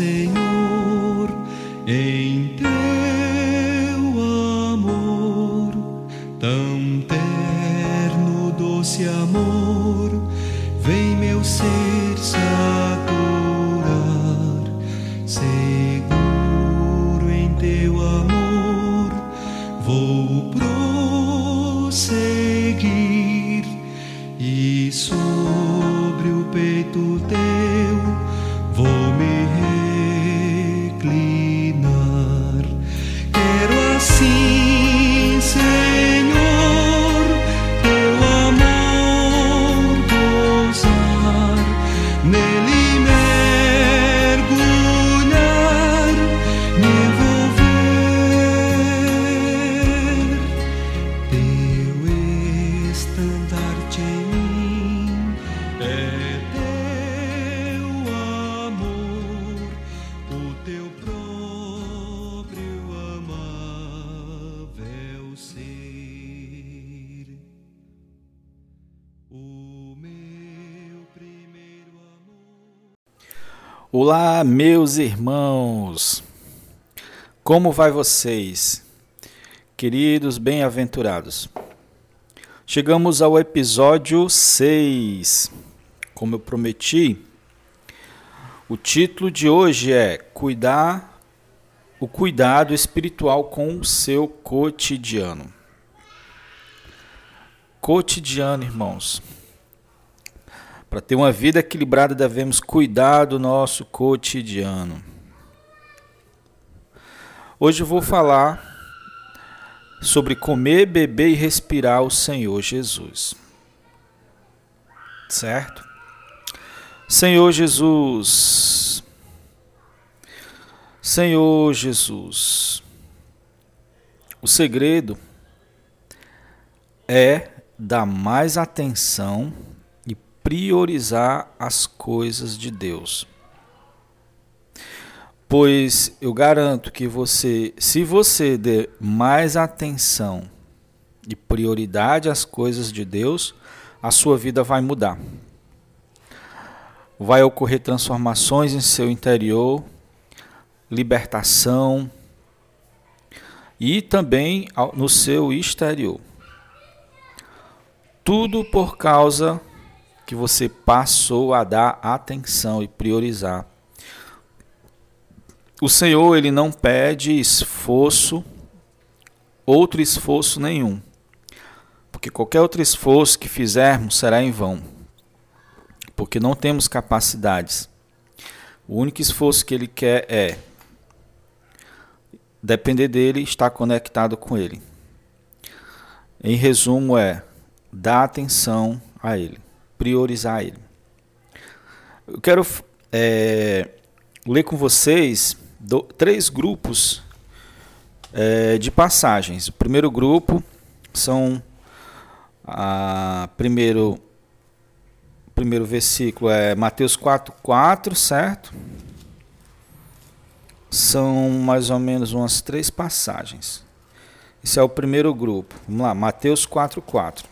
Imerso, ó Senhor, Olá, meus irmãos! Como vai vocês? Queridos bem-aventurados. Chegamos ao episódio 6. Como eu prometi, o título de hoje é Cuidar o cuidado espiritual com o seu cotidiano. Cotidiano, irmãos. Para ter uma vida equilibrada, devemos cuidar do nosso cotidiano. Hoje eu vou falar sobre comer, beber e respirar o Senhor Jesus. Certo? Senhor Jesus. Senhor Jesus. O segredo é dar mais atenção priorizar as coisas de Deus. Pois eu garanto que você, se você der mais atenção e prioridade às coisas de Deus, a sua vida vai mudar. Vai ocorrer transformações em seu interior, libertação e também no seu exterior. Tudo por causa que você passou a dar atenção e priorizar. O Senhor, ele não pede esforço, outro esforço nenhum. Porque qualquer outro esforço que fizermos será em vão. Porque não temos capacidades. O único esforço que ele quer é depender dele, estar conectado com ele. Em resumo, é dar atenção a ele, priorizar ele. Eu quero é, ler com vocês do- três grupos é, de passagens. O primeiro grupo são a primeiro primeiro versículo é Mateus 4, 4, certo? São mais ou menos umas três passagens. Esse é o primeiro grupo. Vamos lá, Mateus 4, 4.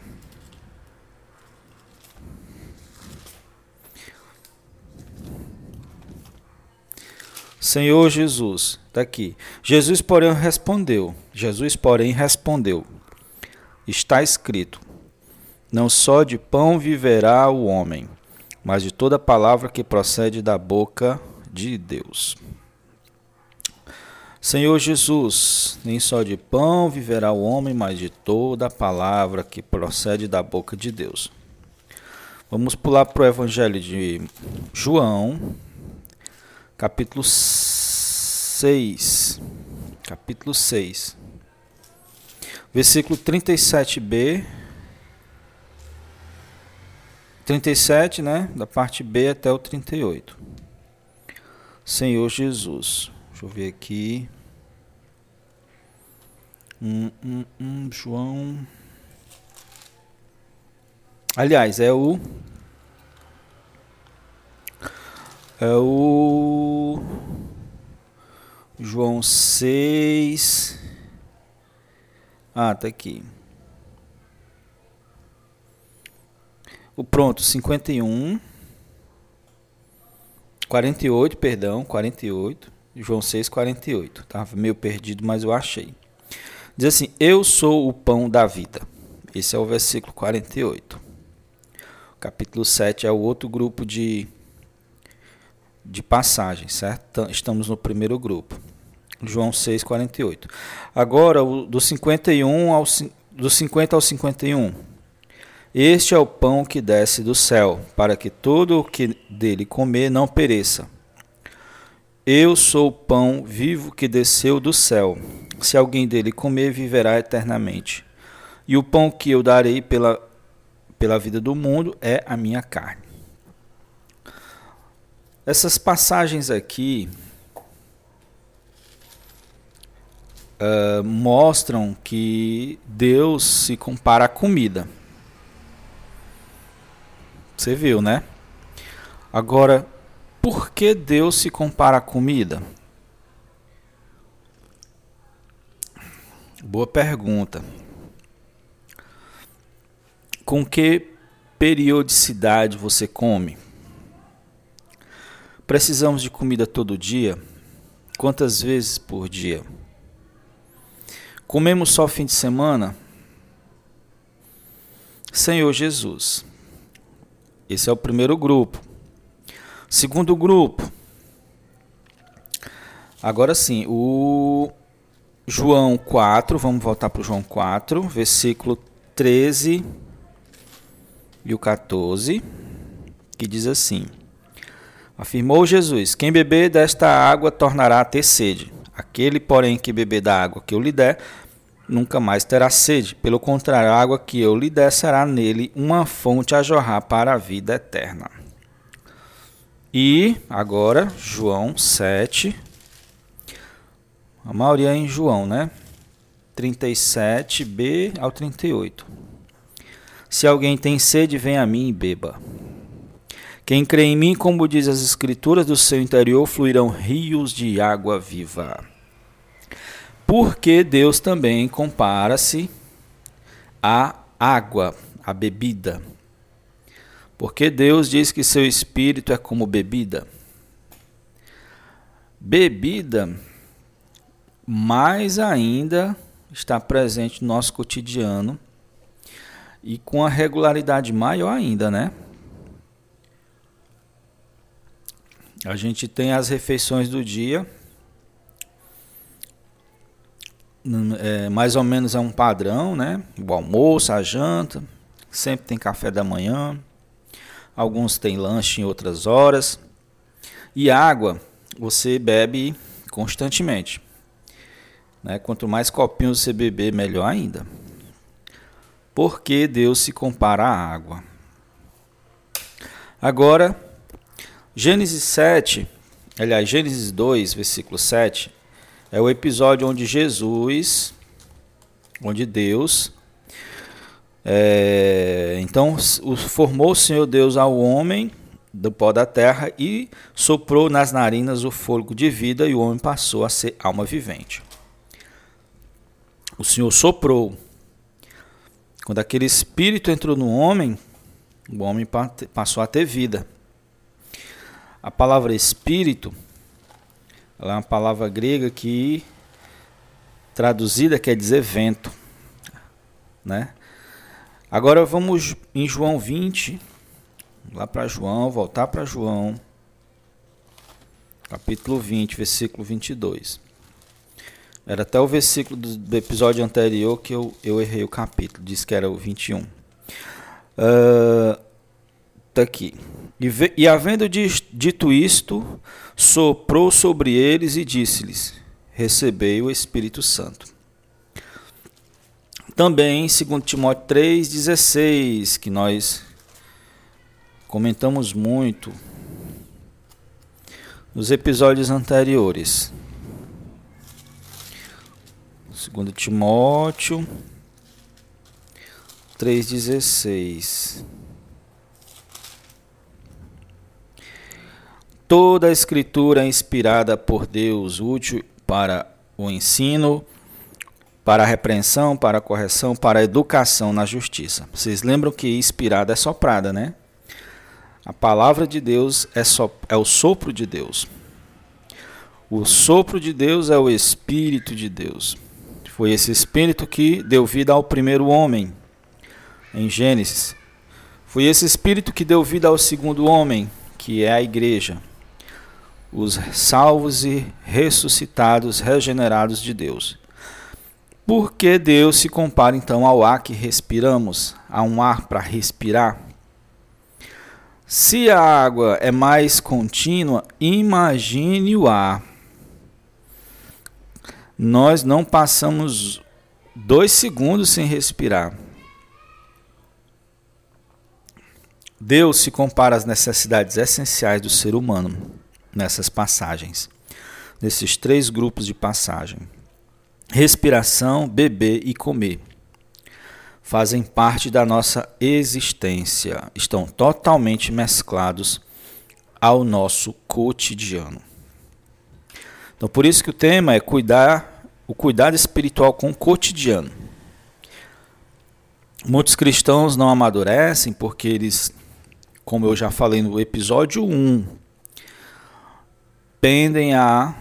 Senhor Jesus, está aqui. Jesus, porém, respondeu. Jesus, porém, respondeu. Está escrito: Não só de pão viverá o homem, mas de toda palavra que procede da boca de Deus. Senhor Jesus, nem só de pão viverá o homem, mas de toda palavra que procede da boca de Deus. Vamos pular para o Evangelho de João, capítulo 6. Capítulo 6. Versículo 37b. 37, né? Da parte B até o 38. Senhor Jesus. Deixa eu ver aqui. Hum, hum, hum, João. Aliás, é o. É o. João 6. Ah, tá aqui. O pronto, 51. 48, perdão, 48. João 6, 48. Estava meio perdido, mas eu achei. Diz assim: Eu sou o pão da vida. Esse é o versículo 48. capítulo 7 é o outro grupo de, de passagens, certo? Estamos no primeiro grupo. João 6, 48. Agora, do 51 ao, do 50 ao 51. Este é o pão que desce do céu, para que todo o que dele comer não pereça. Eu sou o pão vivo que desceu do céu. Se alguém dele comer, viverá eternamente. E o pão que eu darei pela, pela vida do mundo é a minha carne. Essas passagens aqui uh, mostram que Deus se compara à comida. Você viu, né? Agora, por que Deus se compara à comida? Boa pergunta. Com que periodicidade você come? Precisamos de comida todo dia? Quantas vezes por dia? Comemos só fim de semana? Senhor Jesus. Esse é o primeiro grupo. Segundo grupo. Agora sim, o João 4, vamos voltar para o João 4, versículo 13 e o 14, que diz assim: Afirmou Jesus: Quem beber desta água tornará a ter sede. Aquele, porém, que beber da água que eu lhe der, nunca mais terá sede. Pelo contrário, a água que eu lhe der será nele uma fonte a jorrar para a vida eterna. E agora, João 7. A maioria é em João, né? 37b ao 38. Se alguém tem sede, venha a mim e beba. Quem crê em mim, como diz as Escrituras, do seu interior fluirão rios de água viva. Porque Deus também compara-se à água, à bebida. Porque Deus diz que seu espírito é como bebida. Bebida, mais ainda, está presente no nosso cotidiano e com a regularidade maior ainda, né? A gente tem as refeições do dia é, mais ou menos é um padrão, né? O almoço, a janta, sempre tem café da manhã, alguns têm lanche em outras horas. E água você bebe constantemente. Né? Quanto mais copinhos você beber, melhor ainda. Porque Deus se compara à água. Agora, Gênesis 7, aliás, Gênesis 2, versículo 7, é o episódio onde Jesus, onde Deus, é, então formou o Senhor Deus ao homem do pó da terra e soprou nas narinas o fôlego de vida e o homem passou a ser alma vivente. O Senhor soprou. Quando aquele espírito entrou no homem, o homem passou a ter vida. A palavra espírito ela é uma palavra grega que traduzida quer dizer vento, né? Agora vamos em João 20, lá para João, voltar para João, capítulo 20, versículo 22. Era até o versículo do, episódio anterior que eu, eu errei o capítulo, disse que era o 21. Uh, tá aqui. E, e havendo dito isto, soprou sobre eles e disse-lhes: Recebei o Espírito Santo. Também, segundo Timóteo 3,16, que nós comentamos muito nos episódios anteriores. Segundo Timóteo 3,16. Toda a escritura é inspirada por Deus, útil para o ensino, para a repreensão, para a correção, para a educação na justiça. Vocês lembram que inspirada é soprada, né? A palavra de Deus é, só, é o sopro de Deus. O sopro de Deus é o Espírito de Deus. Foi esse Espírito que deu vida ao primeiro homem, em Gênesis. Foi esse Espírito que deu vida ao segundo homem, que é a igreja. Os salvos e ressuscitados, regenerados de Deus. Por que Deus se compara então ao ar que respiramos, a um ar para respirar? Se a água é mais contínua, imagine o ar. Nós não passamos dois segundos sem respirar. Deus se compara às necessidades essenciais do ser humano nessas passagens, nesses três grupos de passagem: respiração, beber e comer fazem parte da nossa existência, estão totalmente mesclados ao nosso cotidiano. Então, por isso que o tema é cuidar o cuidado espiritual com o cotidiano. Muitos cristãos não amadurecem porque eles, como eu já falei no episódio 1, tendem a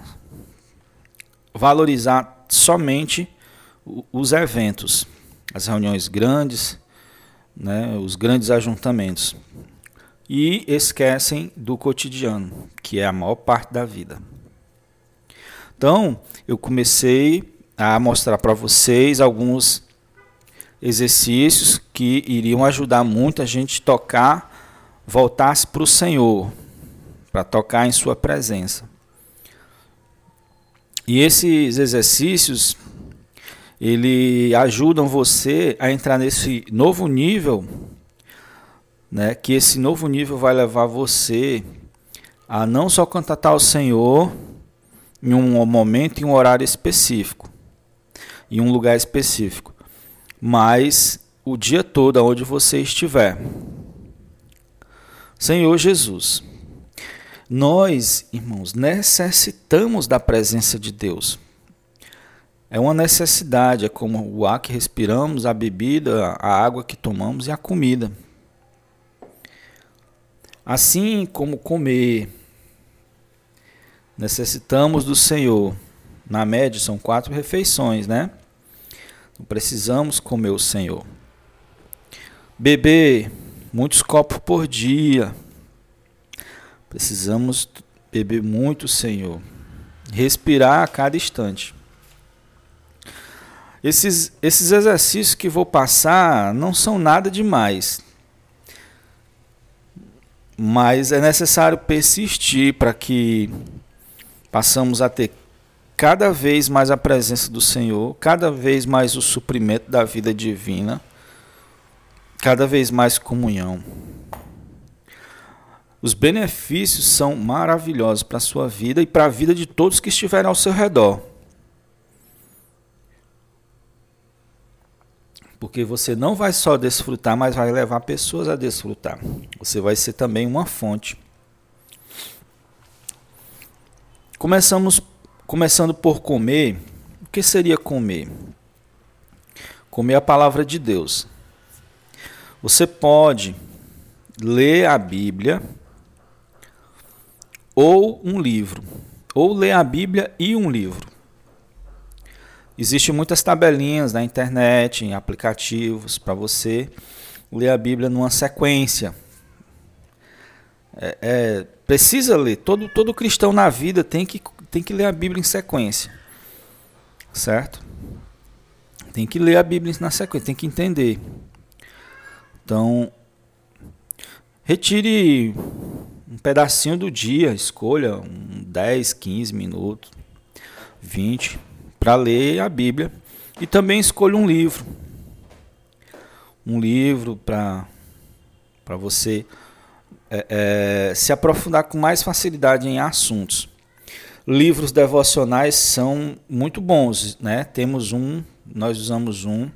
valorizar somente os eventos as reuniões grandes, né, os grandes ajuntamentos. E esquecem do cotidiano, que é a maior parte da vida. Então, eu comecei a mostrar para vocês alguns exercícios que iriam ajudar muito a gente tocar, voltar-se para o Senhor, para tocar em Sua presença. E esses exercícios ele ajudam você a entrar nesse novo nível, né? Que esse novo nível vai levar você a não só contatar o Senhor em um momento, em um horário específico, em um lugar específico, mas o dia todo onde você estiver. Senhor Jesus, nós, irmãos, necessitamos da presença de Deus. É uma necessidade, é como o ar que respiramos, a bebida, a água que tomamos e a comida. Assim como comer, necessitamos do Senhor. Na média são quatro refeições, né? Precisamos comer o Senhor. Beber muitos copos por dia. Precisamos beber muito, Senhor. Respirar a cada instante. Esses, esses exercícios que vou passar não são nada demais. Mas é necessário persistir para que passamos a ter cada vez mais a presença do Senhor, cada vez mais o suprimento da vida divina, cada vez mais comunhão. Os benefícios são maravilhosos para a sua vida e para a vida de todos que estiverem ao seu redor. Porque você não vai só desfrutar, mas vai levar pessoas a desfrutar. Você vai ser também uma fonte. Começamos começando por comer. O que seria comer? Comer a palavra de Deus. Você pode ler a Bíblia ou um livro, ou ler a Bíblia e um livro. Existem muitas tabelinhas na internet, em aplicativos, para você ler a Bíblia numa sequência. É, é, precisa ler. Todo, todo cristão na vida tem que, tem que ler a Bíblia em sequência. Certo? Tem que ler a Bíblia na sequência, tem que entender. Então, retire um pedacinho do dia, escolha um 10, 15 minutos, 20 para ler a Bíblia e também escolha um livro. Um livro para você é, é, se aprofundar com mais facilidade em assuntos. Livros devocionais são muito bons, né? Temos um, nós usamos um,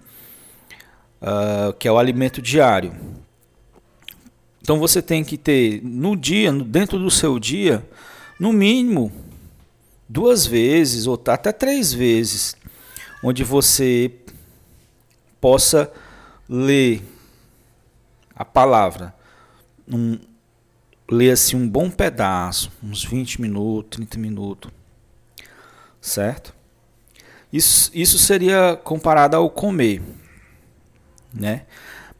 uh, que é o alimento diário. Então você tem que ter no dia, dentro do seu dia, no mínimo duas vezes ou até três vezes, onde você possa ler a palavra num, ler assim um bom pedaço, uns 20 minutos, 30 minutos. Certo? Isso, isso seria comparado ao comer, né?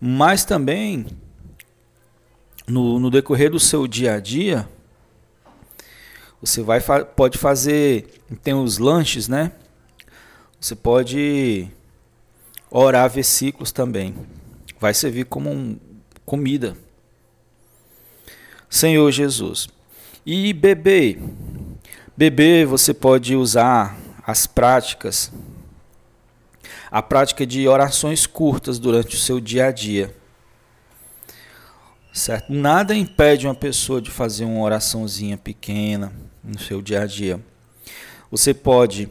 Mas também no, no decorrer do seu dia a dia, você vai pode fazer, tem os lanches, né? Você pode orar versículos também. Vai servir como um, comida. Senhor Jesus. E beber. Beber você pode usar as práticas, a prática de orações curtas durante o seu dia a dia. Certo? Nada impede uma pessoa de fazer uma oraçãozinha pequena no seu dia a dia. Você pode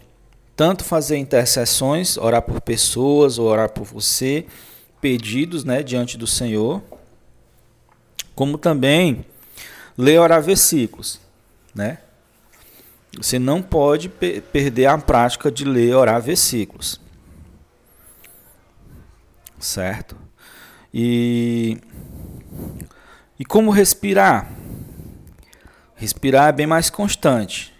tanto fazer intercessões, orar por pessoas, ou orar por você, pedidos, né, diante do Senhor, como também ler orar versículos, né? Você não pode pe perder a prática de ler orar versículos. Certo? E e como respirar? Respirar é bem mais constante.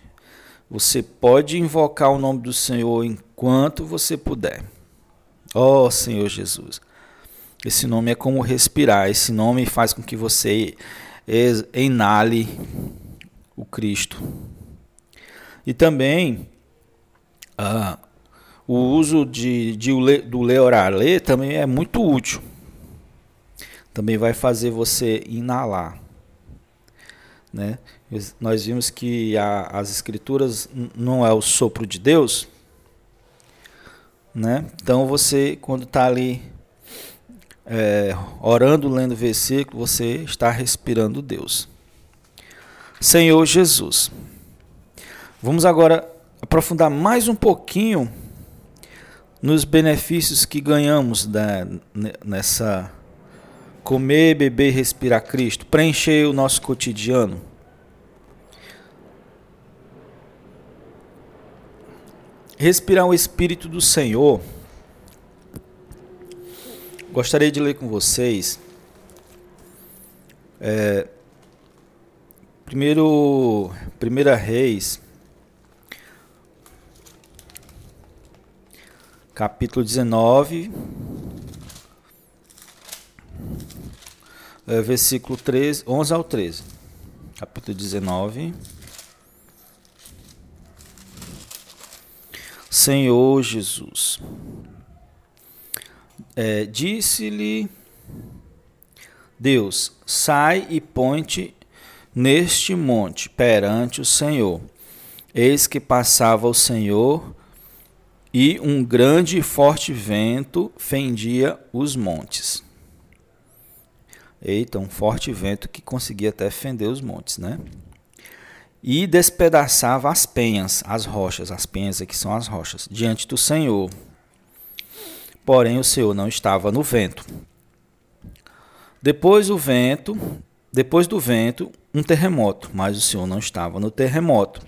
Você pode invocar o nome do Senhor enquanto você puder. Ó oh, Senhor Jesus. Esse nome é como respirar. Esse nome faz com que você inale o Cristo. E também ah, o uso de, de, do ler orar ler também é muito útil. Também vai fazer você inalar. Né? Nós vimos que a, as escrituras não é o sopro de Deus. Né? Então você, quando está ali é, orando, lendo o versículo, você está respirando Deus. Senhor Jesus. Vamos agora aprofundar mais um pouquinho nos benefícios que ganhamos da, nessa comer, beber, respirar Cristo, preencher o nosso cotidiano. Respirar o Espírito do Senhor. Gostaria de ler com vocês. É, primeiro, primeira Reis, capítulo 19, é, versículo 13, 11 ao 13. Capítulo 19. Senhor Jesus. É, Disse-lhe Deus: Sai e ponte neste monte perante o Senhor. Eis que passava o Senhor e um grande e forte vento fendia os montes. Eita, um forte vento que conseguia até fender os montes, né? E despedaçava as penhas, as rochas, as penhas aqui são as rochas, diante do Senhor. Porém, o Senhor não estava no vento. Depois o vento, depois do vento, um terremoto, mas o Senhor não estava no terremoto.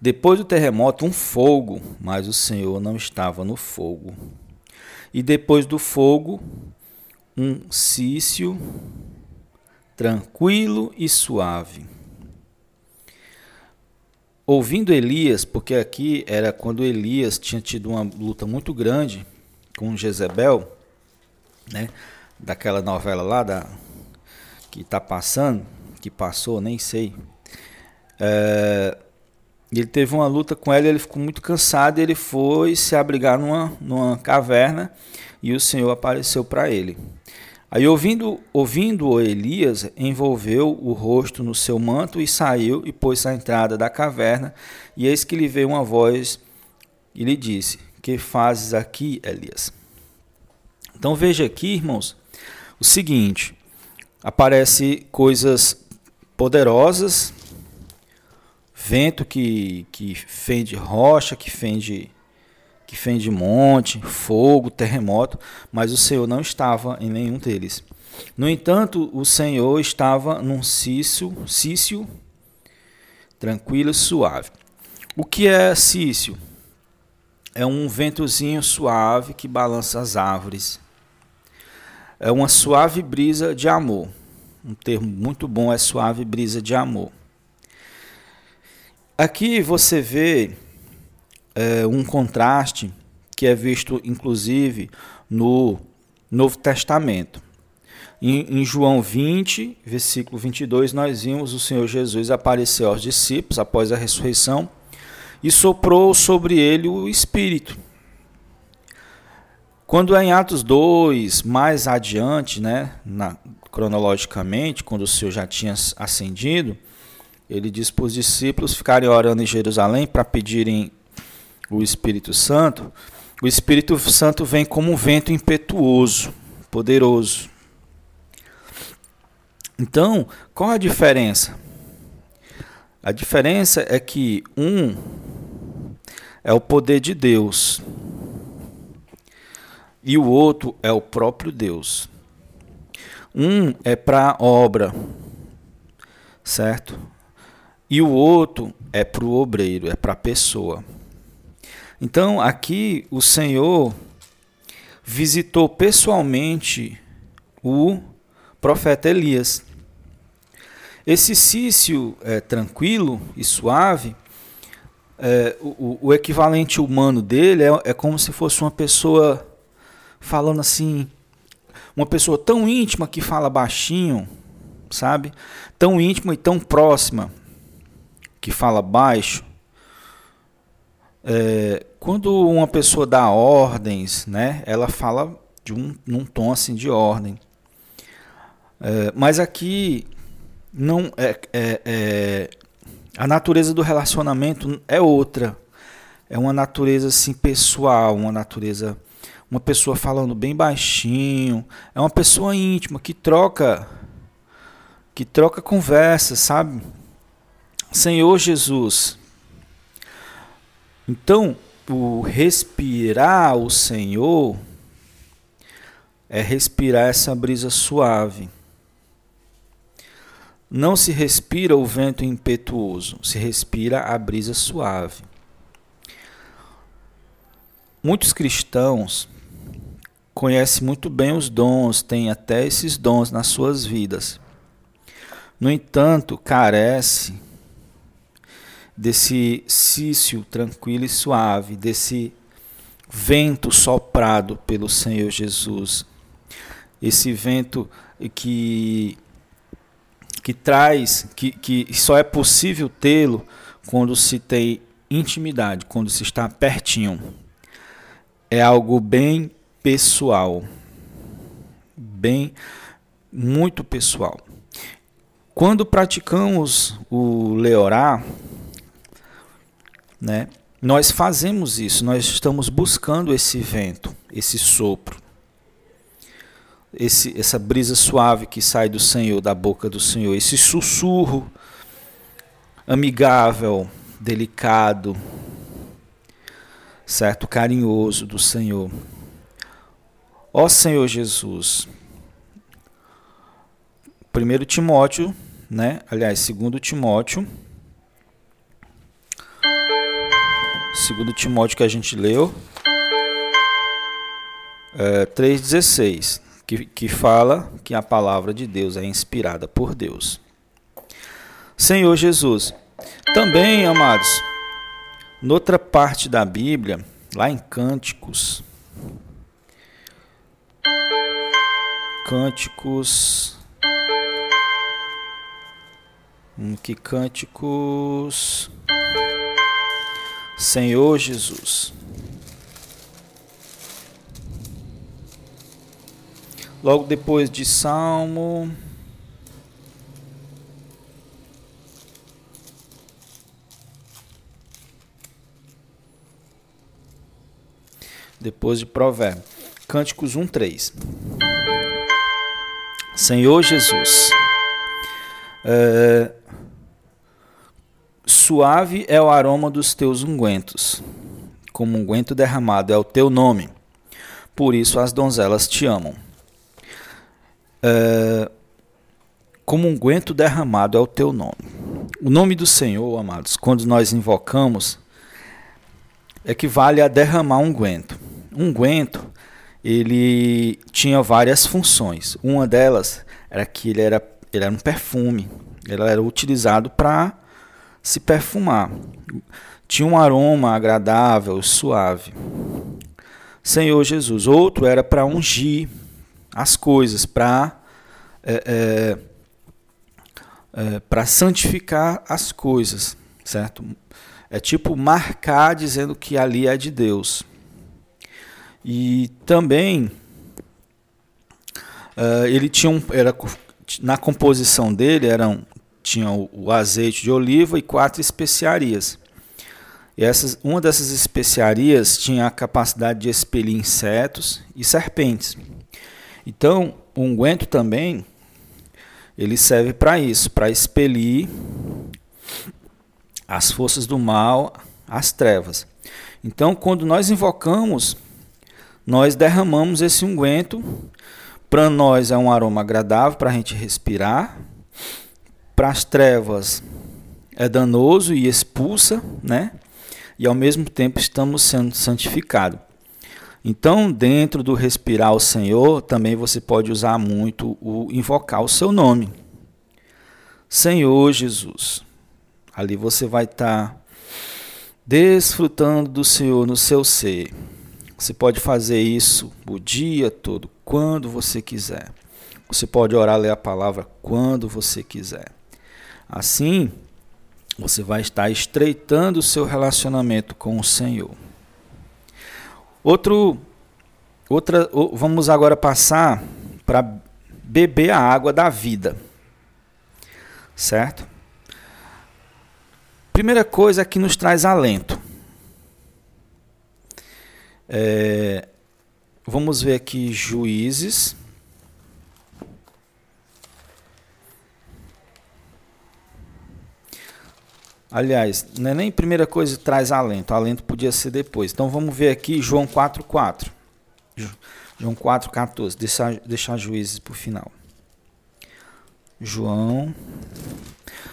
Depois do terremoto, um fogo, mas o Senhor não estava no fogo. E depois do fogo, um cício tranquilo e suave. Ouvindo Elias, porque aqui era quando Elias tinha tido uma luta muito grande com Jezebel, né? Daquela novela lá da que está passando, que passou, nem sei. É, ele teve uma luta com ela, ele ficou muito cansado, ele foi se abrigar numa, numa caverna e o Senhor apareceu para ele. Aí ouvindo, ouvindo Elias, envolveu o rosto no seu manto e saiu e pôs-se à entrada da caverna, e eis que lhe veio uma voz e lhe disse: Que fazes aqui, Elias? Então veja aqui, irmãos, o seguinte: aparece coisas poderosas. Vento que, que fende rocha, que fende que fende monte, fogo, terremoto, mas o Senhor não estava em nenhum deles. No entanto, o Senhor estava num cício, cício tranquilo e suave. O que é cício? É um ventozinho suave que balança as árvores. É uma suave brisa de amor. Um termo muito bom é suave brisa de amor. Aqui você vê é, um contraste que é visto inclusive no Novo Testamento. Em, em, João 20, versículo 22, nós vimos o Senhor Jesus aparecer aos discípulos após a ressurreição e soprou sobre ele o Espírito. Quando é em Atos 2, mais adiante, né, na, cronologicamente, quando o Senhor já tinha ascendido, ele diz para os discípulos ficarem orando em Jerusalém para pedirem o Espírito Santo. O Espírito Santo vem como um vento impetuoso, poderoso. Então, qual a diferença? A diferença é que um é o poder de Deus e o outro é o próprio Deus. Um é para obra, certo? E o outro é para o obreiro, é para a pessoa. Então aqui o Senhor visitou pessoalmente o profeta Elias. Esse Cício é, tranquilo e suave, é, o, o, equivalente humano dele é, é como se fosse uma pessoa falando assim uma pessoa tão íntima que fala baixinho, sabe? Tão íntima e tão próxima que fala baixo. É, quando uma pessoa dá ordens, né, ela fala de um num tom assim de ordem. É, mas aqui não é, é, é, a natureza do relacionamento é outra. É uma natureza assim pessoal, uma natureza uma pessoa falando bem baixinho, é uma pessoa íntima que troca que troca conversa, sabe? Senhor Jesus. Então, o respirar o Senhor é respirar essa brisa suave. Não se respira o vento impetuoso, se respira a brisa suave. Muitos cristãos conhece muito bem os dons, tem até esses dons nas suas vidas. No entanto, carece desse cício tranquilo e suave, desse vento soprado pelo Senhor Jesus. Esse vento que que traz, que, que só é possível tê-lo quando se tem intimidade, quando se está pertinho. É algo bem pessoal. Bem, muito pessoal. Quando praticamos o leorá, né, nós fazemos isso, nós estamos buscando esse vento, esse sopro, esse, essa brisa suave que sai do Senhor, da boca do Senhor, esse sussurro amigável, delicado, certo, carinhoso do Senhor. Ó Senhor Jesus. 1 Timóteo, né? Aliás, 2 Timóteo. 2 Timóteo que a gente leu. É, 3,16. Que, que fala que a palavra de Deus é inspirada por Deus. Senhor Jesus. Também, amados, noutra parte da Bíblia, lá em Cânticos, cânticos. Hum, que cânticos. Senhor Jesus. Logo depois de Salmo. Depois de Provérbio. Cânticos 1, 3. Senhor Jesus, é, suave é o aroma dos teus ungüentos, como unguento derramado é o teu nome, por isso as donzelas te amam. É, como unguento derramado é o teu nome. O nome do Senhor, amados, quando nós invocamos, equivale a derramar unguento. Unguento ele tinha várias funções. Uma delas era que ele era ele era um perfume, ele era utilizado para se perfumar. Tinha um aroma agradável, suave. Senhor Jesus. Outro era para ungir as coisas, para é, é, é, para santificar as coisas, certo? É tipo marcar dizendo que ali é de Deus. E também uh, ele tinha um, era na composição dele eram tinha o, azeite de oliva e quatro especiarias. E essas, uma dessas especiarias tinha a capacidade de expelir insetos e serpentes. Então, o unguento também ele serve para isso, para expelir as forças do mal, as trevas. Então, quando nós invocamos nós derramamos esse unguento. Para nós é um aroma agradável para a gente respirar. Para as trevas é danoso e expulsa, né? E ao mesmo tempo estamos sendo santificados. Então, dentro do respirar o Senhor, também você pode usar muito o invocar o seu nome. Senhor Jesus. Ali você vai estar desfrutando do Senhor no seu ser. Você pode fazer isso o dia todo, quando você quiser. Você pode orar, ler a palavra quando você quiser. Assim, você vai estar estreitando o seu relacionamento com o Senhor. Outro, outra, vamos agora passar para beber a água da vida, certo? Primeira coisa que nos traz alento. É, vamos ver aqui juízes. Aliás, não é nem primeira coisa que traz alento, alento podia ser depois. Então vamos ver aqui João 4,4. João 4,14. Deixar, deixar juízes para o final. João.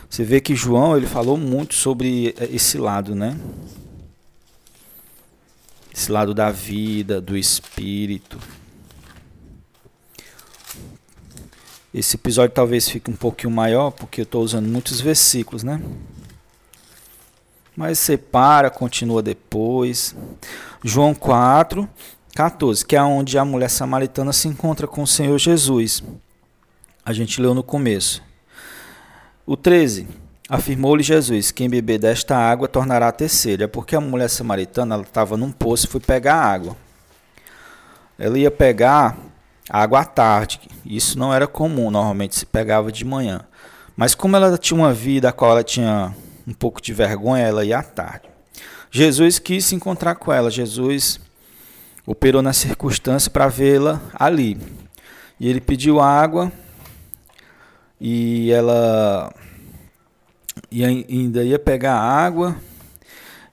Você vê que João ele falou muito sobre esse lado, né? esse lado da vida, do espírito. Esse episódio talvez fique um pouquinho maior, porque eu estou usando muitos versículos, né? Mas separa, continua depois. João 4, 14, que é onde a mulher samaritana se encontra com o Senhor Jesus. A gente leu no começo. O 13, Afirmou-lhe Jesus: Quem beber desta água tornará a ter sede. É porque a mulher samaritana estava num poço e foi pegar água. Ela ia pegar água à tarde. Isso não era comum, normalmente se pegava de manhã. Mas como ela tinha uma vida a qual ela tinha um pouco de vergonha, ela ia à tarde. Jesus quis se encontrar com ela. Jesus operou na circunstância para vê-la ali. E ele pediu água e ela e ainda ia pegar água.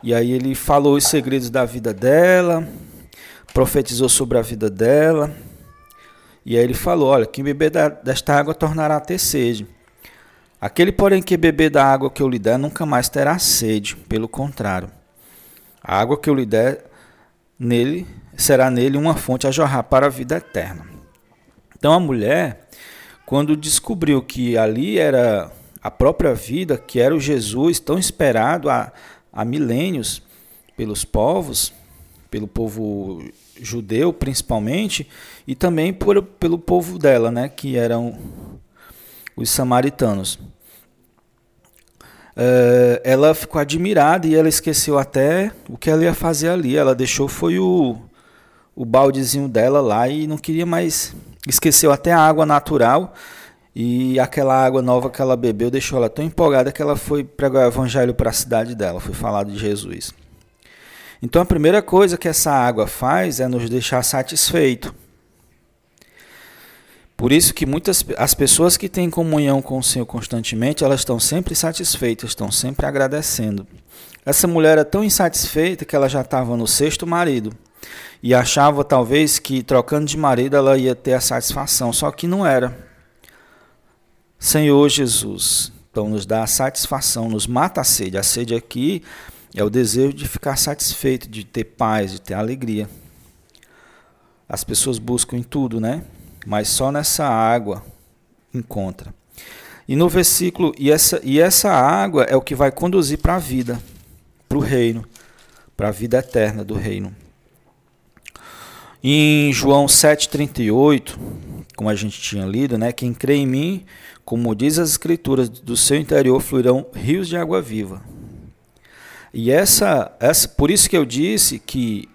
E aí ele falou os segredos da vida dela, profetizou sobre a vida dela. E aí ele falou: Olha, quem beber desta água tornará a ter sede. Aquele, porém, que beber da água que eu lhe der nunca mais terá sede, pelo contrário. A água que eu lhe der nele será nele uma fonte a jorrar para a vida eterna. Então a mulher, quando descobriu que ali era a própria vida, que era o Jesus tão esperado há, há milênios pelos povos, pelo povo judeu principalmente, e também por, pelo povo dela, né, que eram os samaritanos. É, ela ficou admirada e ela esqueceu até o que ela ia fazer ali. Ela deixou foi o, o baldezinho dela lá e não queria mais. Esqueceu até a água natural e aquela água nova que ela bebeu deixou ela tão empolgada que ela foi pregar o evangelho para a cidade dela, foi falar de Jesus. Então a primeira coisa que essa água faz é nos deixar satisfeito. Por isso que muitas as pessoas que têm comunhão com o Senhor constantemente, elas estão sempre satisfeitas, estão sempre agradecendo. Essa mulher era tão insatisfeita que ela já estava no sexto marido e achava talvez que trocando de marido ela ia ter a satisfação, só que não era. Senhor Jesus, então nos dá a satisfação, nos mata a sede. A sede aqui é o desejo de ficar satisfeito, de ter paz, de ter alegria. As pessoas buscam em tudo, né? Mas só nessa água encontra. E no versículo, e essa, e essa água é o que vai conduzir para a vida, para o reino, para a vida eterna do reino. Em João 7,38, como a gente tinha lido, né? Quem crê em mim, como diz as Escrituras, do seu interior fluirão rios de água viva. E essa, essa, por isso que eu disse que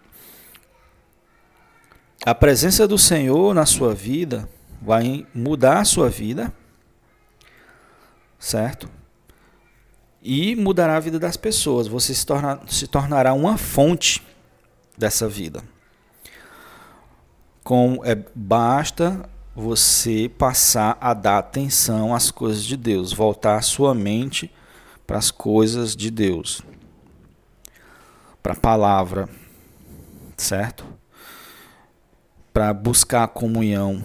a presença do Senhor na sua vida vai mudar a sua vida, certo? E mudará a vida das pessoas. Você se, torna, se tornará uma fonte dessa vida. Com, é, basta você passar a dar atenção às coisas de Deus, voltar a sua mente para as coisas de Deus, para a palavra, certo? Para buscar a comunhão.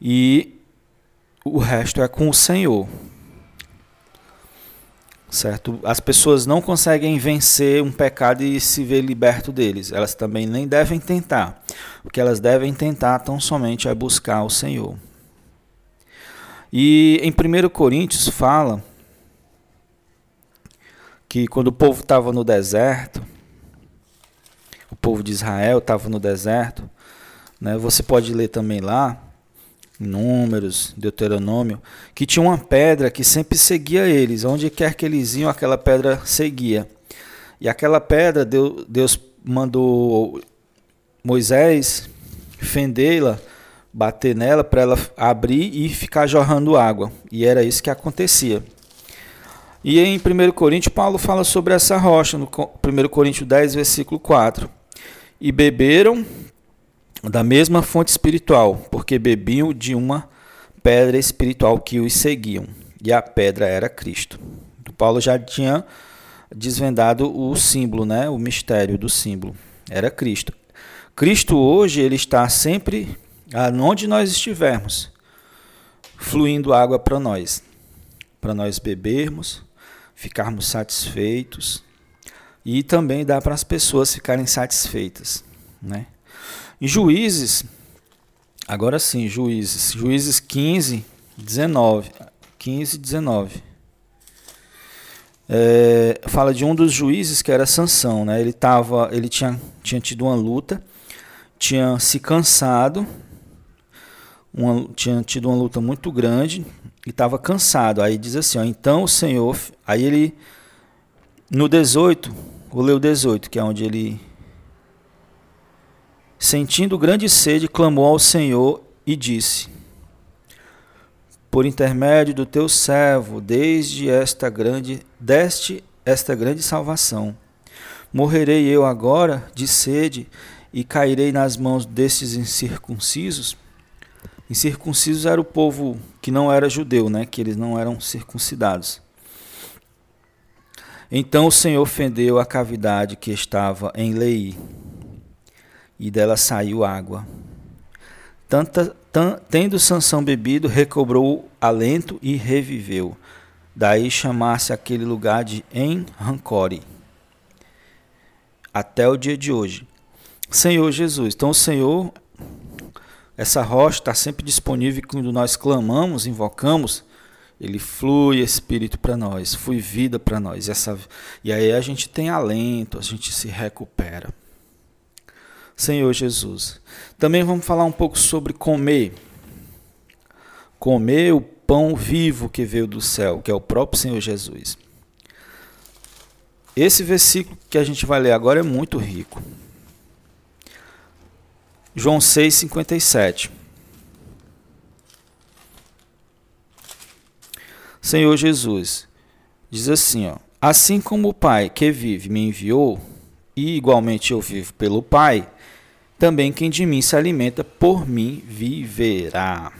E o resto é com o Senhor certo? As pessoas não conseguem vencer um pecado e se ver liberto deles. Elas também nem devem tentar. O que elas devem tentar tão somente é buscar o Senhor. E em 1 Coríntios fala que quando o povo estava no deserto, o povo de Israel estava no deserto, né? Você pode ler também lá Números, Deuteronômio, que tinha uma pedra que sempre seguia eles, onde quer que eles iam, aquela pedra seguia. E aquela pedra, Deus, Deus mandou Moisés fendê-la, bater nela para ela abrir e ficar jorrando água. E era isso que acontecia. E em 1 Coríntios, Paulo fala sobre essa rocha, no 1 Coríntios 10, versículo 4. E beberam da mesma fonte espiritual, porque bebiam de uma pedra espiritual que os seguiam, e a pedra era Cristo. Paulo já tinha desvendado o símbolo, né? O mistério do símbolo era Cristo. Cristo hoje ele está sempre onde nós estivermos, fluindo água para nós, para nós bebermos, ficarmos satisfeitos e também dá para as pessoas ficarem satisfeitas, né? Juízes, agora sim, Juízes, Juízes 15, 19. 15, 19. É, fala de um dos juízes que era Sansão, né? Ele tava, ele tinha, tinha tido uma luta, tinha se cansado, uma, tinha tido uma luta muito grande e estava cansado. Aí diz assim, ó, então o Senhor, aí ele no 18, vou ler o 18, que é onde ele Sentindo grande sede, clamou ao Senhor e disse: Por intermédio do teu servo, desde esta grande, deste esta grande salvação. Morrerei eu agora de sede e cairei nas mãos destes incircuncisos? Incircuncisos era o povo que não era judeu, né? Que eles não eram circuncidados. Então o Senhor fendeu a cavidade que estava em Lei e dela saiu água. Tanta, tan, tendo Sansão bebido, recobrou alento e reviveu. Daí chamasse aquele lugar de Enrancore. Até o dia de hoje. Senhor Jesus. Então o Senhor, essa rocha está sempre disponível quando nós clamamos, invocamos, ele flui espírito para nós, flui vida para nós. Essa, e aí a gente tem alento, a gente se recupera. Senhor Jesus. Também vamos falar um pouco sobre comer. Comer o pão vivo que veio do céu, que é o próprio Senhor Jesus. Esse versículo que a gente vai ler agora é muito rico. João 6,57. Senhor Jesus, diz assim: ó, Assim como o Pai que vive me enviou, e igualmente eu vivo pelo Pai, também quem de mim se alimenta, por mim viverá.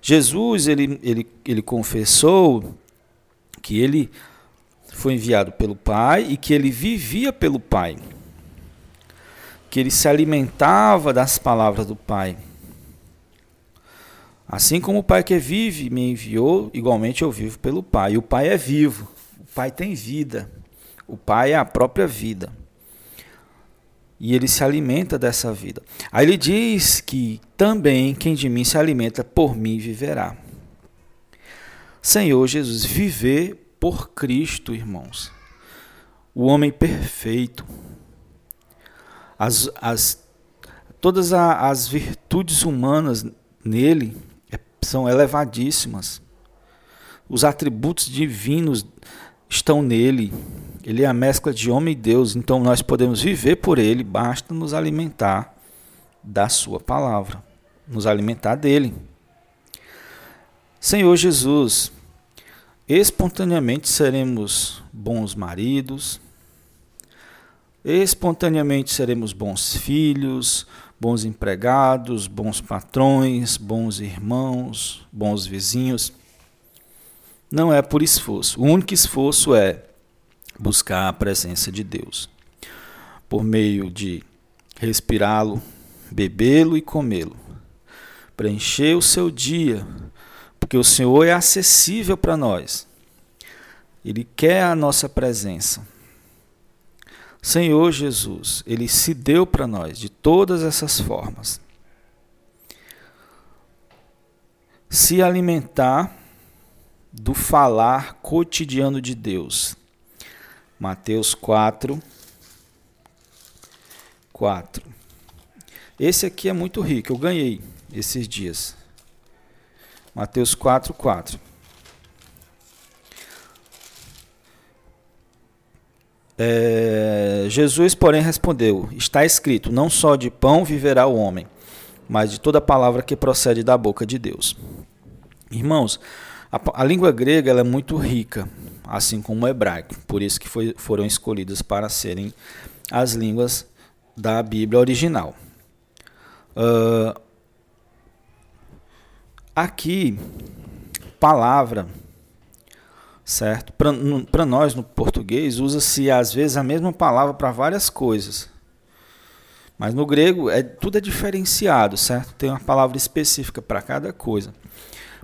Jesus, ele, ele, ele confessou que ele foi enviado pelo Pai e que ele vivia pelo Pai. Que ele se alimentava das palavras do Pai. Assim como o Pai que vive me enviou, igualmente eu vivo pelo Pai. O Pai é vivo. O Pai tem vida. O Pai é a própria vida. e ele se alimenta dessa vida. Aí ele diz que também quem de mim se alimenta, por mim viverá. Senhor Jesus, viver por Cristo, irmãos. O homem perfeito. As, as, todas as virtudes humanas nele são elevadíssimas. Os atributos divinos estão nele. Ele é a mescla de homem e Deus, então nós podemos viver por ele, basta nos alimentar da sua palavra, nos alimentar dele. Senhor Jesus, espontaneamente seremos bons maridos, espontaneamente seremos bons filhos, bons empregados, bons patrões, bons irmãos, bons vizinhos. Não é por esforço. O único esforço é buscar a presença de Deus por meio de respirá-lo, bebê-lo e comê-lo. Preencher o seu dia, porque o Senhor é acessível para nós. Ele quer a nossa presença. Senhor Jesus, ele se deu para nós de todas essas formas. Se alimentar do falar cotidiano de Deus. Mateus 4, 4. Esse aqui é muito rico, eu ganhei esses dias. Mateus 4, 4. É, Jesus, porém, respondeu: Está escrito: Não só de pão viverá o homem, mas de toda palavra que procede da boca de Deus. Irmãos, a, a língua grega é muito rica, assim como o hebraico, por isso que foi, foram escolhidas para serem as línguas da Bíblia original. Uh, aqui, palavra, certo? Para nós no português, usa-se às vezes a mesma palavra para várias coisas. Mas no grego é tudo é diferenciado, certo? Tem uma palavra específica para cada coisa.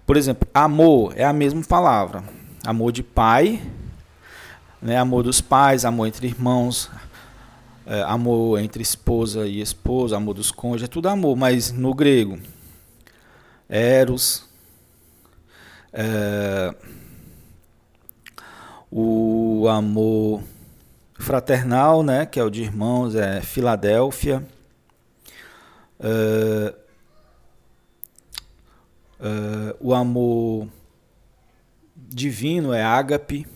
Por exemplo, amor é a mesma palavra. Amor de pai, né? amor dos pais, amor entre irmãos, é, amor entre esposa e esposo, amor dos cônjuges, é tudo amor, mas no grego, eros, é, o amor fraternal, né, que é o de irmãos, é Filadélfia, é, Uh, o amor divino é ágape.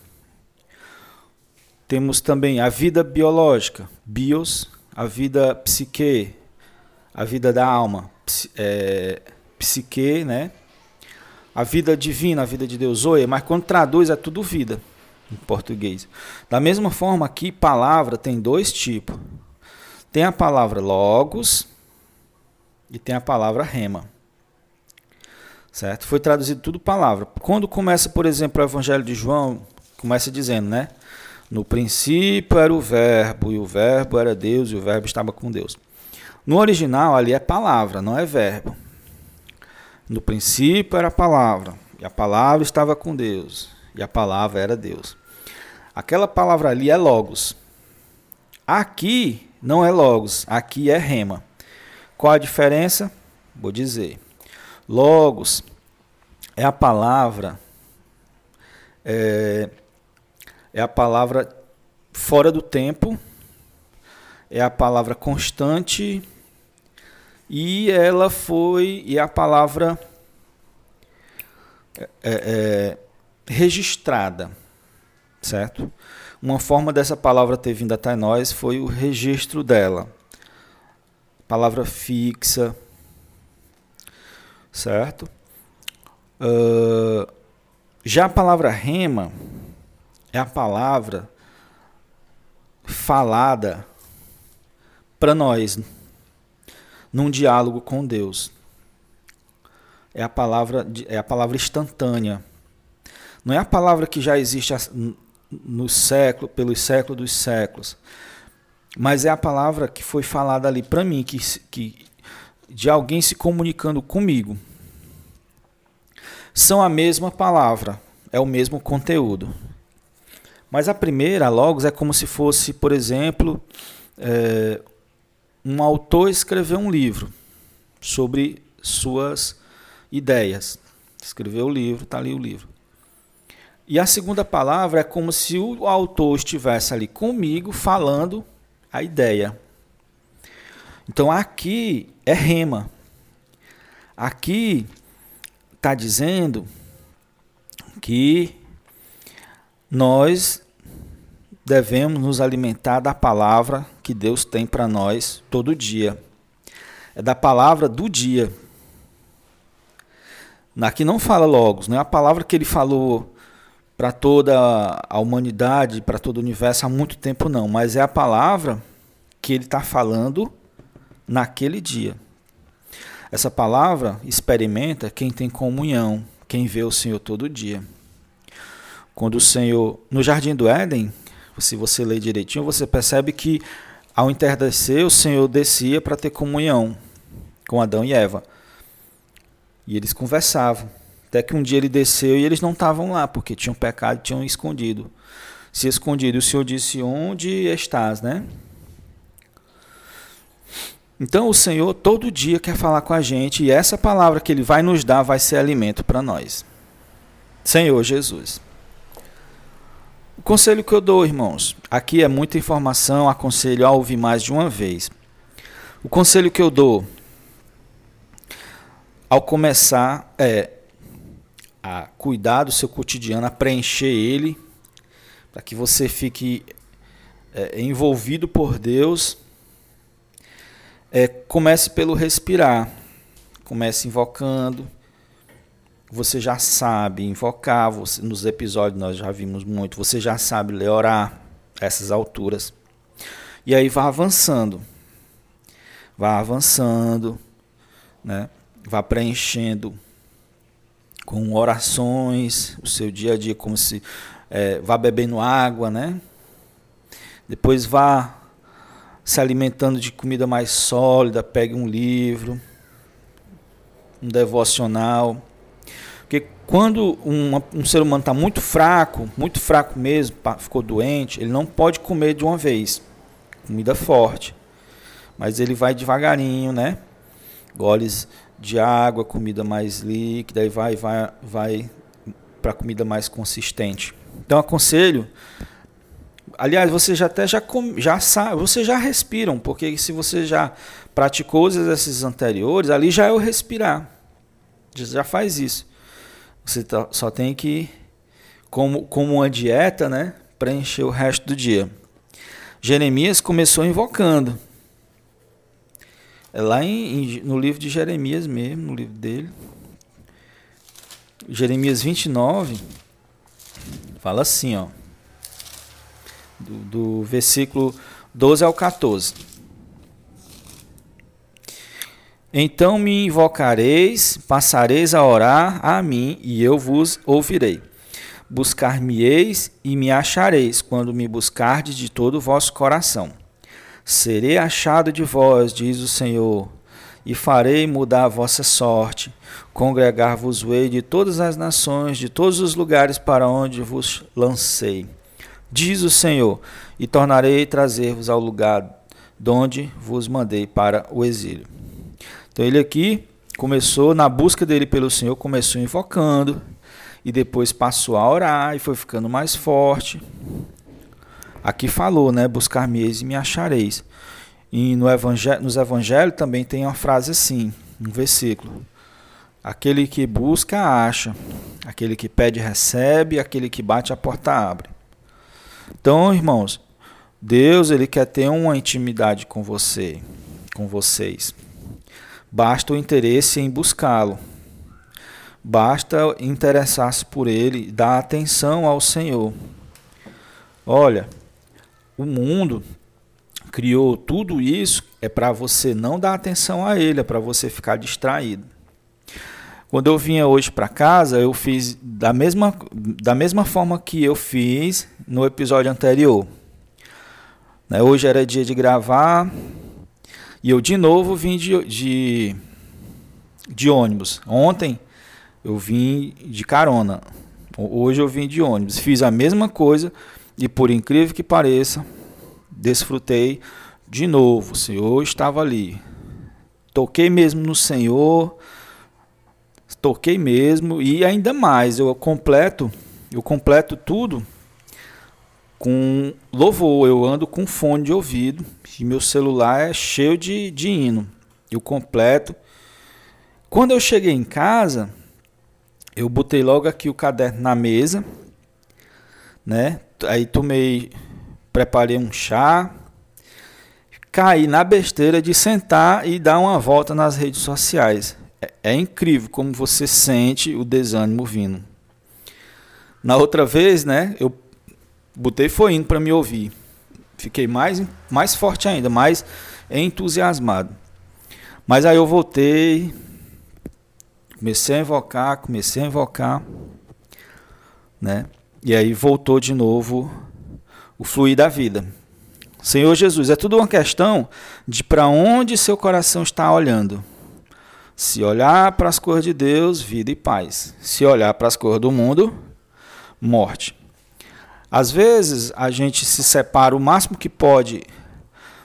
Temos também a vida biológica, bios, a vida psique, a vida da alma, é, psique, né? A vida divina, a vida de Deus, zoe, mas quando traduz é tudo vida em português. Da mesma forma aqui, palavra tem dois tipos. Tem a palavra logos e tem a palavra rema certo? Foi traduzido tudo palavra. Quando começa, por exemplo, o Evangelho de João, começa dizendo, né? No princípio era o verbo, e o verbo era Deus, e o verbo estava com Deus. No original, ali é palavra, não é verbo. No princípio era a palavra, e a palavra estava com Deus, e a palavra era Deus. Aquela palavra ali é logos. Aqui não é logos, aqui é rema. Qual a diferença? Vou dizer. Logos é a palavra é, é a palavra fora do tempo, é a palavra constante e ela foi e a palavra é, é, é, registrada, certo? Uma forma dessa palavra ter vindo até nós foi o registro dela, palavra fixa, certo? Uh, já a palavra rema é a palavra falada para nós num diálogo com Deus. É a palavra é a palavra instantânea. Não é a palavra que já existe no século, pelos séculos dos séculos. Mas é a palavra que foi falada ali para mim, que, que de alguém se comunicando comigo. São a mesma palavra, é o mesmo conteúdo. Mas a primeira, logos, é como se fosse, por exemplo, é, um autor escreveu um livro sobre suas ideias. Escreveu o livro, está ali o livro. E a segunda palavra é como se o autor estivesse ali comigo falando a ideia. Então aqui é rema. Aqui está dizendo que nós devemos nos alimentar da palavra que Deus tem para nós todo dia. É da palavra do dia. Aqui não fala logos, não é a palavra que ele falou para toda a humanidade, para todo o universo há muito tempo, não, mas é a palavra que ele está falando naquele dia. Essa palavra experimenta quem tem comunhão, quem vê o Senhor todo dia. Quando o Senhor, no jardim do Éden, se você ler direitinho, você percebe que ao entardecer o Senhor descia para ter comunhão com Adão e Eva. E eles conversavam. Até que um dia ele desceu e eles não estavam lá, porque tinham pecado tinham escondido. Se escondido. O Senhor disse: Onde estás, né? Então o Senhor todo dia quer falar com a gente e essa palavra que Ele vai nos dar vai ser alimento para nós. Senhor Jesus. O conselho que eu dou, irmãos, aqui é muita informação, aconselho a ouvir mais de uma vez. O conselho que eu dou ao começar é a cuidar do seu cotidiano, a preencher ele, para que você fique é, envolvido por Deus. É, comece pelo respirar. Comece invocando. Você já sabe invocar. Você, nos episódios nós já vimos muito. Você já sabe ler orar a essas alturas. E aí vá avançando. Vá avançando. Né? Vá preenchendo com orações, o seu dia a dia, como se é, vá bebendo água, né? Depois vá se alimentando de comida mais sólida, pegue um livro, um devocional. Porque quando um, um ser humano está muito fraco, muito fraco mesmo, ficou doente, ele não pode comer de uma vez. Comida forte. Mas ele vai devagarinho, né? Goles de água, comida mais líquida, e vai, vai, vai para comida mais consistente. Então aconselho, aliás, você já até já, já sabe, você já respiram, porque se você já praticou os exercícios anteriores, ali já é o respirar. Já faz isso. Você tá, só tem que, como, como uma dieta, né, preencher o resto do dia. Jeremias começou invocando. É lá em, em, no livro de Jeremias mesmo, no livro dele. Jeremias 29 fala assim, ó. Do, do versículo 12 ao 14. Então me invocareis, passareis a orar a mim, e eu vos ouvirei. Buscar-me-eis e me achareis, quando me buscardes de todo o vosso coração. Serei achado de vós, diz o Senhor, e farei mudar a vossa sorte. Congregar-vos-ei de todas as nações, de todos os lugares para onde vos lancei. Diz o Senhor, e tornarei trazer-vos ao lugar de onde vos mandei para o exílio. Então ele aqui começou, na busca dele pelo Senhor, começou invocando, e depois passou a orar e foi ficando mais forte. Aqui falou, né? Buscar-me-eis e me achareis. E no evangelho, nos evangelhos também tem uma frase assim, um versículo. Aquele que busca, acha. Aquele que pede, recebe. Aquele que bate, a porta abre. Então, irmãos, Deus ele quer ter uma intimidade com você, com vocês. Basta o interesse em buscá-lo. Basta interessar-se por ele, dar atenção ao Senhor. Olha, o mundo criou tudo isso é para você não dar atenção a ele, é para você ficar distraído. Quando eu vinha hoje para casa, eu fiz da mesma, da mesma forma que eu fiz no episódio anterior. Né, hoje era dia de gravar e eu de novo vim de, de, de ônibus. Ontem eu vim de carona. Hoje eu vim de ônibus. Fiz a mesma coisa e por incrível que pareça, desfrutei de novo, o Senhor estava ali. Toquei mesmo no Senhor, toquei mesmo e ainda mais, eu completo, eu completo tudo com louvor, eu ando com fone de ouvido e meu celular é cheio de, de hino. Eu completo. Quando eu cheguei em casa, eu botei logo aqui o caderno na mesa, né? Aí tomei, preparei um chá, caí na besteira de sentar e dar uma volta nas redes sociais. É, é incrível como você sente o desânimo vindo. Na outra vez, né, eu botei foi indo para me ouvir. Fiquei mais, mais forte ainda, mais entusiasmado. Mas aí eu voltei, comecei a invocar, comecei a invocar, né? E aí voltou de novo o fluir da vida. Senhor Jesus, é tudo uma questão de para onde seu coração está olhando. Se olhar para as cores de Deus, vida e paz. Se olhar para as cores do mundo, morte. Às vezes a gente se separa o máximo que pode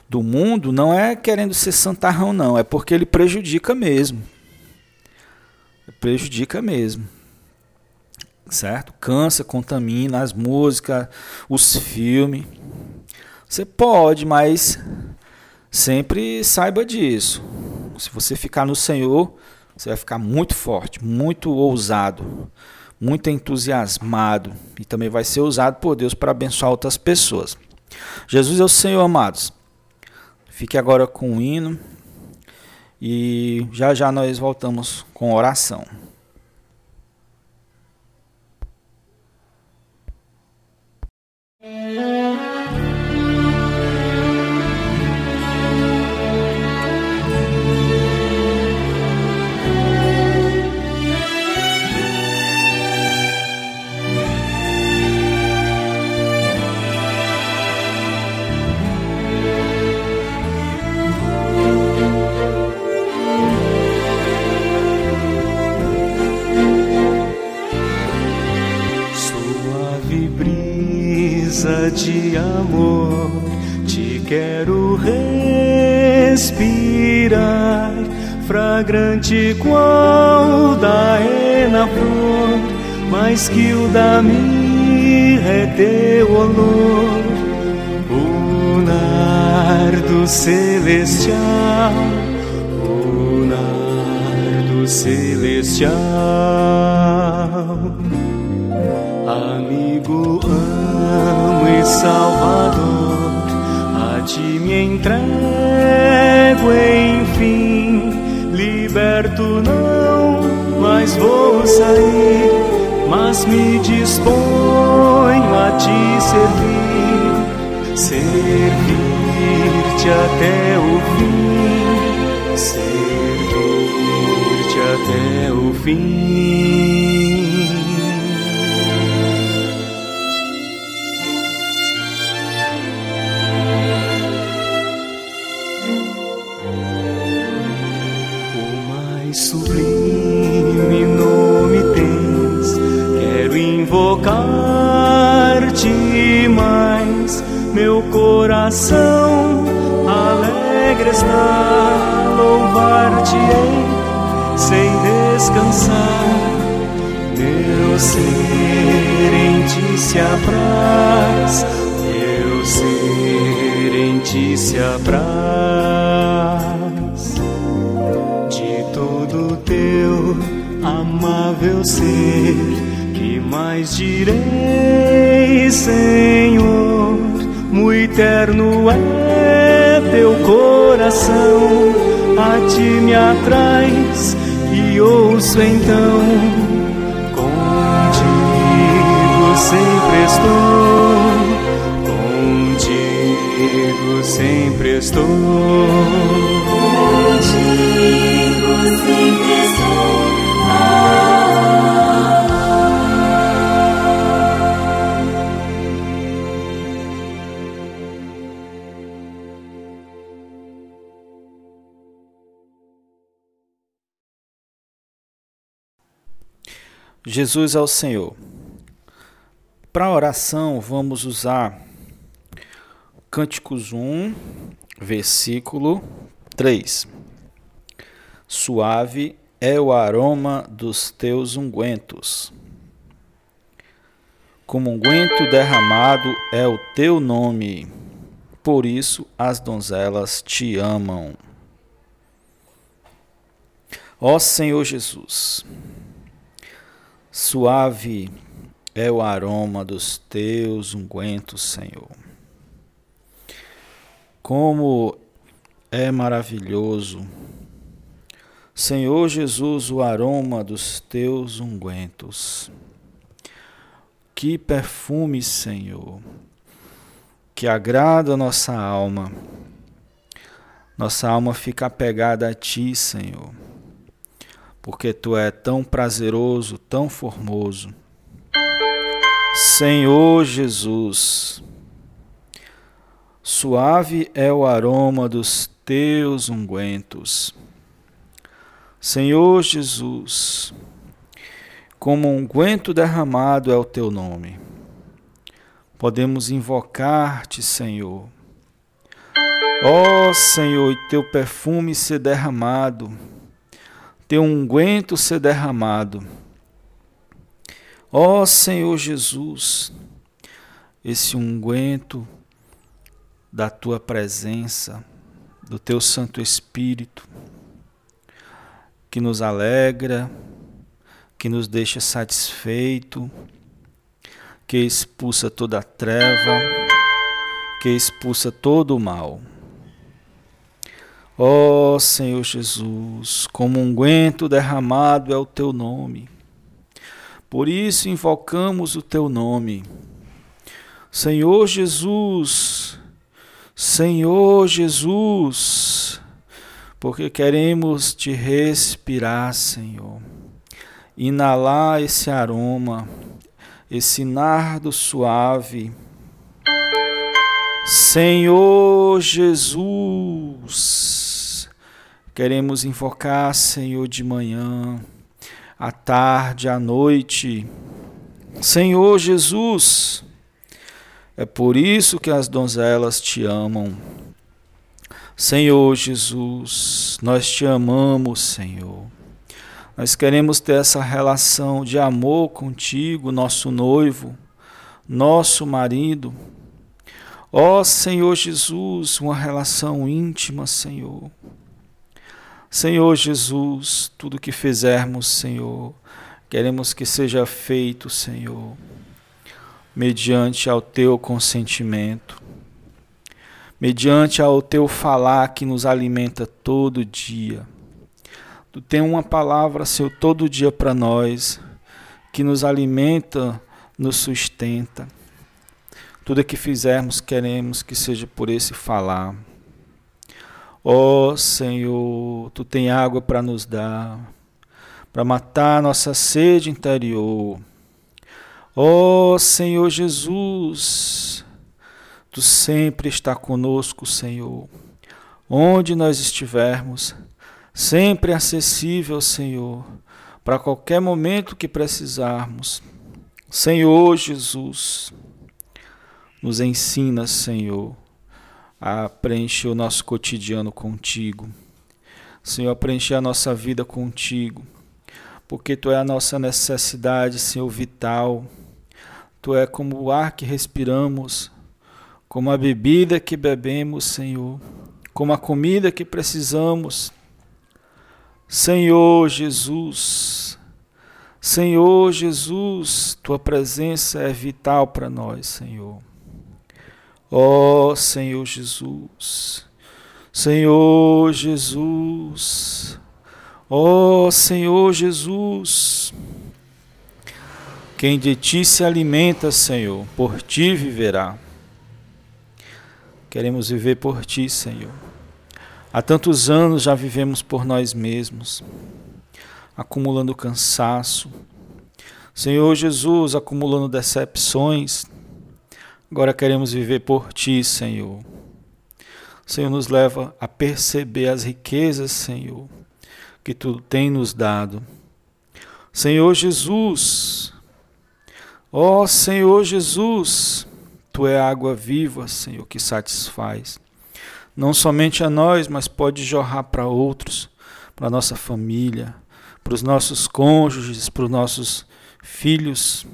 do mundo, não é querendo ser santarrão, não, é porque ele prejudica mesmo. Prejudica mesmo. Certo? Cansa, contamina as músicas, os filmes. Você pode, mas sempre saiba disso. Se você ficar no Senhor, você vai ficar muito forte, muito ousado muito entusiasmado e também vai ser usado por Deus para abençoar outras pessoas. Jesus é o Senhor, amados. Fique agora com o hino e já já nós voltamos com oração. Música de amor te quero respirar, fragrante qual da ena flor, mais que o da mirra é teu olor, o nardo celestial, o nardo celestial, amigo amo e Salvador, a ti me entrego, enfim, liberto não, mas vou sair, mas me disponho a te servir, servir-te até o fim, servir-te até o fim. Coração alegre está, louvar-te-ei sem descansar. Meu ser em ti se apraz, meu ser em ti se apraz. De todo teu amável ser, que mais direi, Senhor? Eterno é teu coração, a ti me atrais e ouço então. Contigo sempre estou, contigo sempre estou. Contigo sempre estou. Jesus é o Senhor. Para oração, vamos usar Cânticos 1, versículo 3. Suave é o aroma dos teus ungüentos. Como unguento derramado é o teu nome, por isso as donzelas te amam. Ó Senhor Jesus, suave é o aroma dos teus ungüentos, Senhor. Como é maravilhoso, Senhor Jesus, o aroma dos teus ungüentos. Que perfume, Senhor, que agrada a nossa alma. Nossa alma fica apegada a Ti, Senhor, porque Tu é tão prazeroso, tão formoso. Senhor Jesus, Suave é o aroma dos teus ungüentos. Senhor Jesus, como unguento derramado é o teu nome. Podemos invocar-te, Senhor. Ó oh, Senhor, e teu perfume ser derramado, teu unguento ser derramado. Ó Senhor Jesus, esse unguento da tua presença, do teu Santo Espírito, que nos alegra, que nos deixa satisfeito, que expulsa toda a treva, que expulsa todo o mal. Ó oh, Senhor Jesus, como um unguento derramado é o teu nome. Por isso invocamos o teu nome. Senhor Jesus, Senhor Jesus, porque queremos te respirar, Senhor, inalar esse aroma, esse nardo suave. Senhor Jesus, queremos invocar, Senhor, de manhã, à tarde, à noite. Senhor Jesus, é por isso que as donzelas te amam. Senhor Jesus, nós te amamos, Senhor. Nós queremos ter essa relação de amor contigo, nosso noivo, nosso marido. Ó Senhor Jesus, uma relação íntima, Senhor. Senhor Jesus, tudo que fizermos, Senhor, queremos que seja feito, Senhor mediante ao teu consentimento, mediante ao teu falar que nos alimenta todo dia. Tu tem uma palavra, Senhor, todo dia para nós, que nos alimenta, nos sustenta. Tudo que fizermos, queremos que seja por esse falar. Ó oh, Senhor, Tu tem água para nos dar, para matar nossa sede interior Ó oh, Senhor Jesus, Tu sempre está conosco, Senhor. Onde nós estivermos, sempre acessível, Senhor, para qualquer momento que precisarmos. Senhor Jesus, nos ensina, Senhor, a preencher o nosso cotidiano contigo. Senhor, a preencher a nossa vida contigo, porque Tu é a nossa necessidade, Senhor, vital. Tu é como o ar que respiramos, como a bebida que bebemos, Senhor, como a comida que precisamos. Senhor Jesus, Senhor Jesus, tua presença é vital para nós, Senhor. Ó oh, Senhor Jesus, Senhor Jesus, ó oh, Senhor Jesus. Quem de ti se alimenta, Senhor, por ti viverá. Queremos viver por ti, Senhor. Há tantos anos já vivemos por nós mesmos, acumulando cansaço. Senhor Jesus, acumulando decepções. Agora queremos viver por ti, Senhor. Senhor, nos leva a perceber as riquezas, Senhor, que tu tem nos dado. Senhor Jesus, Ó oh, Senhor Jesus, Tu é água viva, Senhor, que satisfaz. não somente a nós, mas pode jorrar para outros, para nossa família, para os nossos cônjuges, para os nossos filhos.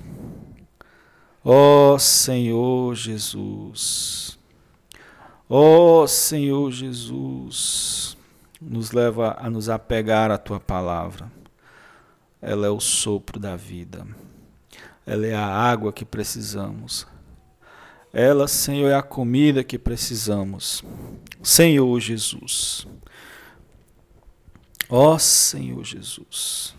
Ó oh, Senhor Jesus, ó oh, Senhor Jesus, nos leva a nos apegar à tua palavra. Ela é o sopro da vida. Ela é a água que precisamos. Ela, Senhor, é a comida que precisamos. Senhor Jesus. Ó Senhor Jesus.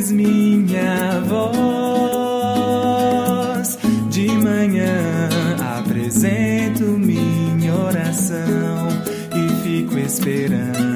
Ouves minha voz. De manhã apresento minha oração e fico esperando.